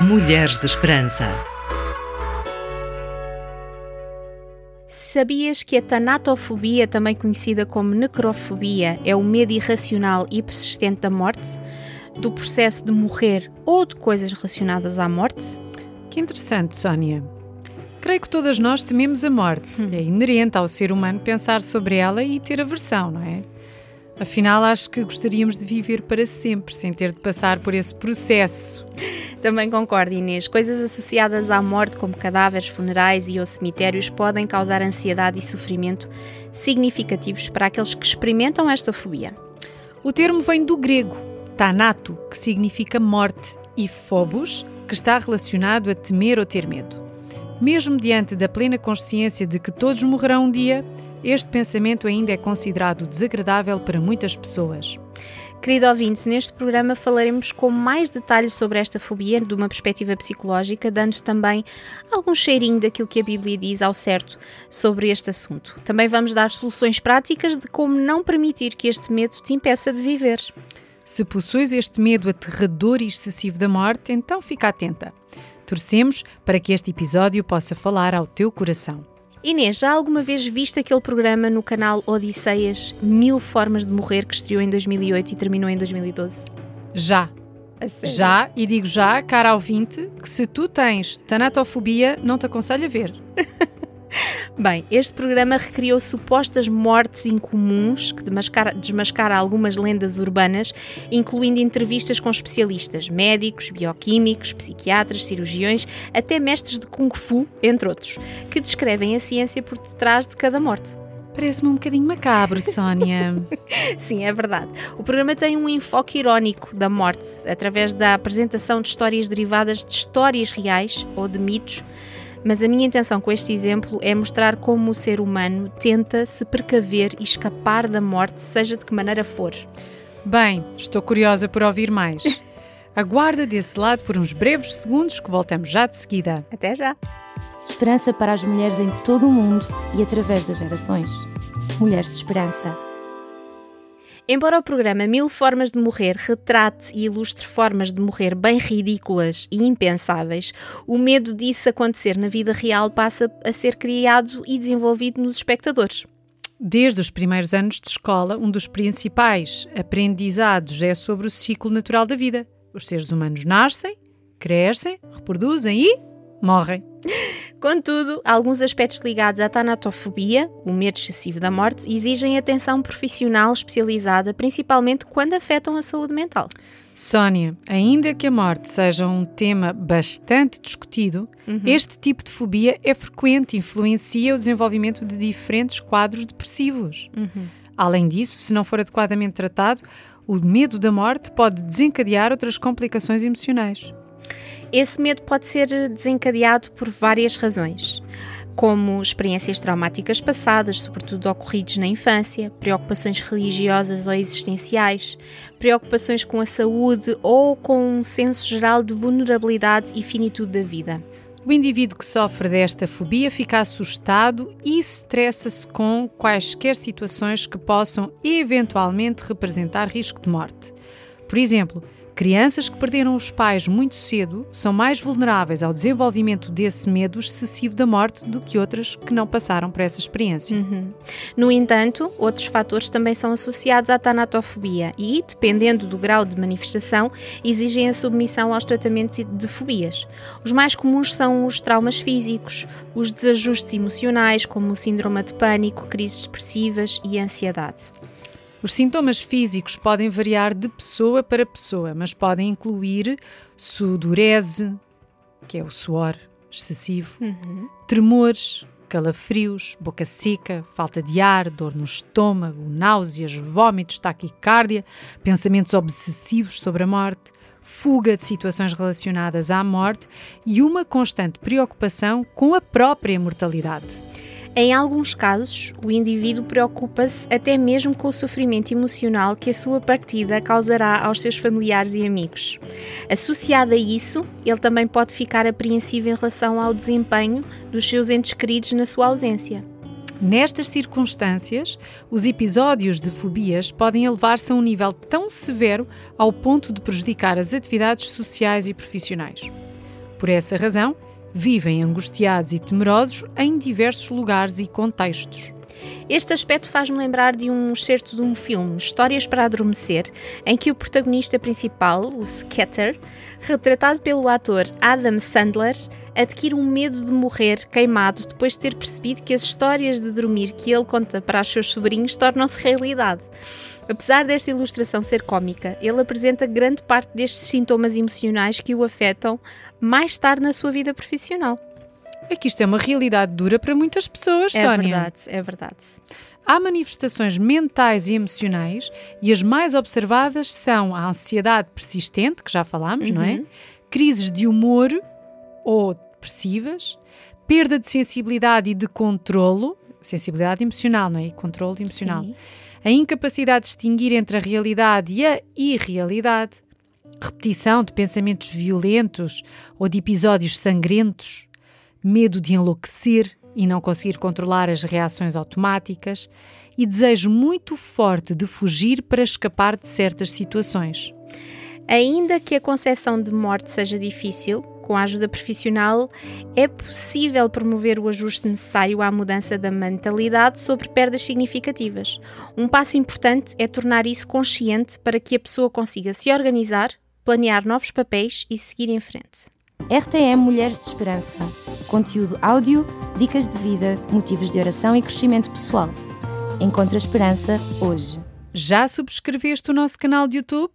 Mulheres de Esperança. Sabias que a tanatofobia, também conhecida como necrofobia, é o medo irracional e persistente da morte, do processo de morrer ou de coisas relacionadas à morte? Que interessante, Sónia. Creio que todas nós tememos a morte. Hum. É inerente ao ser humano pensar sobre ela e ter aversão, não é? Afinal, acho que gostaríamos de viver para sempre, sem ter de passar por esse processo. Também concordo, Inês. Coisas associadas à morte, como cadáveres, funerais e ou cemitérios, podem causar ansiedade e sofrimento significativos para aqueles que experimentam esta fobia. O termo vem do grego thanato, que significa morte, e phobos, que está relacionado a temer ou ter medo. Mesmo diante da plena consciência de que todos morrerão um dia, este pensamento ainda é considerado desagradável para muitas pessoas. Querido ouvinte, neste programa falaremos com mais detalhes sobre esta fobia de uma perspectiva psicológica, dando também algum cheirinho daquilo que a Bíblia diz ao certo sobre este assunto. Também vamos dar soluções práticas de como não permitir que este medo te impeça de viver. Se possuis este medo aterrador e excessivo da morte, então fica atenta. Torcemos para que este episódio possa falar ao teu coração. Inês, já alguma vez viste aquele programa no canal Odisseias Mil Formas de Morrer que estreou em 2008 e terminou em 2012? Já. Já, e digo já, cara ouvinte, que se tu tens tanatofobia, não te aconselho a ver. Bem, este programa recriou supostas mortes incomuns que desmascara, desmascara algumas lendas urbanas, incluindo entrevistas com especialistas, médicos, bioquímicos, psiquiatras, cirurgiões, até mestres de Kung Fu, entre outros, que descrevem a ciência por detrás de cada morte. Parece-me um bocadinho macabro, Sónia. Sim, é verdade. O programa tem um enfoque irónico da morte, através da apresentação de histórias derivadas de histórias reais ou de mitos mas a minha intenção com este exemplo é mostrar como o ser humano tenta se precaver e escapar da morte, seja de que maneira for. Bem, estou curiosa por ouvir mais. Aguarda desse lado por uns breves segundos que voltamos já de seguida. Até já! Esperança para as mulheres em todo o mundo e através das gerações. Mulheres de Esperança. Embora o programa Mil Formas de Morrer retrate e ilustre formas de morrer bem ridículas e impensáveis, o medo disso acontecer na vida real passa a ser criado e desenvolvido nos espectadores. Desde os primeiros anos de escola, um dos principais aprendizados é sobre o ciclo natural da vida. Os seres humanos nascem, crescem, reproduzem e morrem. Contudo, alguns aspectos ligados à tanatofobia, o medo excessivo da morte, exigem atenção profissional especializada, principalmente quando afetam a saúde mental. Sónia, ainda que a morte seja um tema bastante discutido, uhum. este tipo de fobia é frequente e influencia o desenvolvimento de diferentes quadros depressivos. Uhum. Além disso, se não for adequadamente tratado, o medo da morte pode desencadear outras complicações emocionais. Esse medo pode ser desencadeado por várias razões, como experiências traumáticas passadas, sobretudo ocorridas na infância, preocupações religiosas ou existenciais, preocupações com a saúde ou com um senso geral de vulnerabilidade e finitude da vida. O indivíduo que sofre desta fobia fica assustado e estressa-se com quaisquer situações que possam eventualmente representar risco de morte. Por exemplo, Crianças que perderam os pais muito cedo são mais vulneráveis ao desenvolvimento desse medo excessivo da morte do que outras que não passaram por essa experiência. Uhum. No entanto, outros fatores também são associados à tanatofobia e, dependendo do grau de manifestação, exigem a submissão aos tratamentos de fobias. Os mais comuns são os traumas físicos, os desajustes emocionais, como o síndrome de pânico, crises depressivas e ansiedade. Os sintomas físicos podem variar de pessoa para pessoa, mas podem incluir sudorese, que é o suor excessivo, uhum. tremores, calafrios, boca seca, falta de ar, dor no estômago, náuseas, vômitos, taquicardia, pensamentos obsessivos sobre a morte, fuga de situações relacionadas à morte e uma constante preocupação com a própria mortalidade. Em alguns casos, o indivíduo preocupa-se até mesmo com o sofrimento emocional que a sua partida causará aos seus familiares e amigos. Associado a isso, ele também pode ficar apreensivo em relação ao desempenho dos seus entes queridos na sua ausência. Nestas circunstâncias, os episódios de fobias podem elevar-se a um nível tão severo ao ponto de prejudicar as atividades sociais e profissionais. Por essa razão, vivem angustiados e temerosos em diversos lugares e contextos. Este aspecto faz-me lembrar de um excerto de um filme, Histórias para Adormecer, em que o protagonista principal, o Scatter, retratado pelo ator Adam Sandler, adquire um medo de morrer queimado depois de ter percebido que as histórias de dormir que ele conta para os seus sobrinhos tornam-se realidade. Apesar desta ilustração ser cômica, ele apresenta grande parte destes sintomas emocionais que o afetam mais tarde na sua vida profissional. É que isto é uma realidade dura para muitas pessoas, é Sónia. verdade, é verdade. Há manifestações mentais e emocionais e as mais observadas são a ansiedade persistente, que já falámos, não é? Crises de humor ou depressivas, perda de sensibilidade e de controlo, sensibilidade emocional, não é? E controlo emocional. Sim. A incapacidade de distinguir entre a realidade e a irrealidade, repetição de pensamentos violentos ou de episódios sangrentos, medo de enlouquecer e não conseguir controlar as reações automáticas e desejo muito forte de fugir para escapar de certas situações. Ainda que a concepção de morte seja difícil, com a ajuda profissional, é possível promover o ajuste necessário à mudança da mentalidade sobre perdas significativas. Um passo importante é tornar isso consciente para que a pessoa consiga se organizar, planear novos papéis e seguir em frente. RTM Mulheres de Esperança. Conteúdo áudio, dicas de vida, motivos de oração e crescimento pessoal. Encontra a esperança hoje. Já subscreveste o nosso canal de YouTube?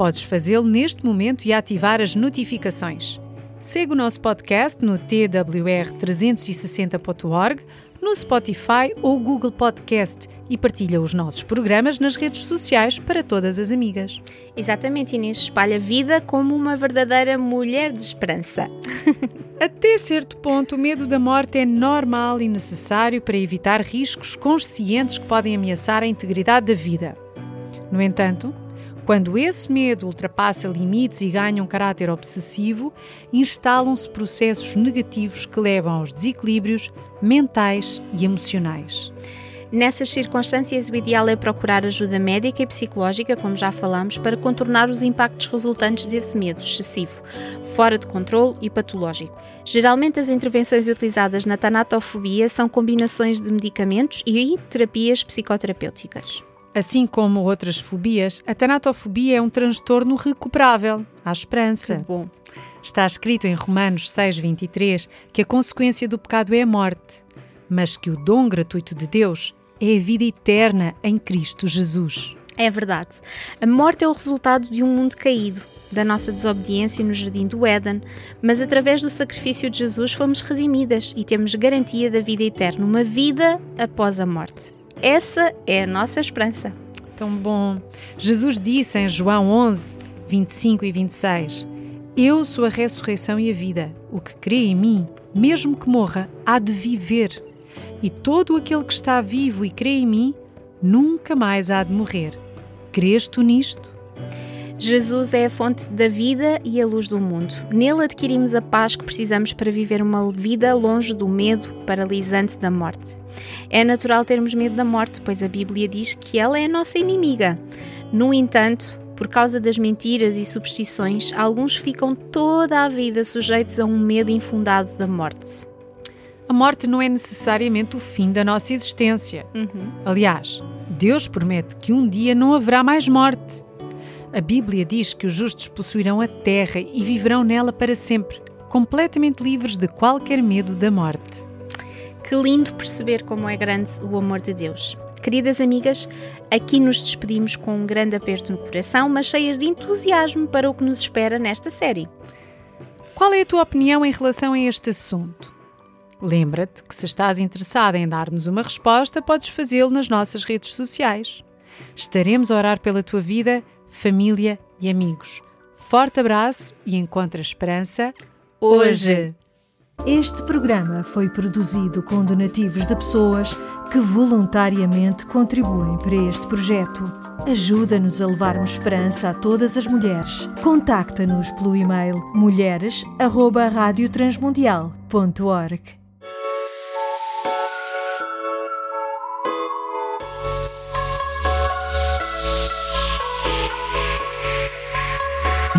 Podes fazê-lo neste momento e ativar as notificações. Segue o nosso podcast no twr360.org, no Spotify ou Google Podcast e partilha os nossos programas nas redes sociais para todas as amigas. Exatamente, Inês espalha a vida como uma verdadeira mulher de esperança. Até certo ponto, o medo da morte é normal e necessário para evitar riscos conscientes que podem ameaçar a integridade da vida. No entanto, quando esse medo ultrapassa limites e ganha um caráter obsessivo, instalam-se processos negativos que levam aos desequilíbrios mentais e emocionais. Nessas circunstâncias, o ideal é procurar ajuda médica e psicológica, como já falamos, para contornar os impactos resultantes desse medo excessivo, fora de controle e patológico. Geralmente, as intervenções utilizadas na tanatofobia são combinações de medicamentos e terapias psicoterapêuticas. Assim como outras fobias, a tanatofobia é um transtorno recuperável. Há esperança. Que bom. Está escrito em Romanos 6,23 que a consequência do pecado é a morte, mas que o dom gratuito de Deus é a vida eterna em Cristo Jesus. É verdade. A morte é o resultado de um mundo caído, da nossa desobediência no jardim do Éden, mas através do sacrifício de Jesus fomos redimidas e temos garantia da vida eterna, uma vida após a morte. Essa é a nossa esperança. Tão bom. Jesus disse em João 11, 25 e 26: Eu sou a ressurreição e a vida. O que crê em mim, mesmo que morra, há de viver. E todo aquele que está vivo e crê em mim, nunca mais há de morrer. Crês tu nisto? Jesus é a fonte da vida e a luz do mundo. Nele adquirimos a paz que precisamos para viver uma vida longe do medo paralisante da morte. É natural termos medo da morte, pois a Bíblia diz que ela é a nossa inimiga. No entanto, por causa das mentiras e superstições, alguns ficam toda a vida sujeitos a um medo infundado da morte. A morte não é necessariamente o fim da nossa existência. Aliás, Deus promete que um dia não haverá mais morte. A Bíblia diz que os justos possuirão a terra e viverão nela para sempre, completamente livres de qualquer medo da morte. Que lindo perceber como é grande o amor de Deus. Queridas amigas, aqui nos despedimos com um grande aperto no coração, mas cheias de entusiasmo para o que nos espera nesta série. Qual é a tua opinião em relação a este assunto? Lembra-te que se estás interessada em dar-nos uma resposta, podes fazê-lo nas nossas redes sociais. Estaremos a orar pela tua vida, família e amigos. Forte abraço e encontra esperança hoje. Este programa foi produzido com donativos de pessoas que voluntariamente contribuem para este projeto. Ajuda-nos a levarmos esperança a todas as mulheres. Contacta-nos pelo e-mail mulheres@radiotransmundial.org.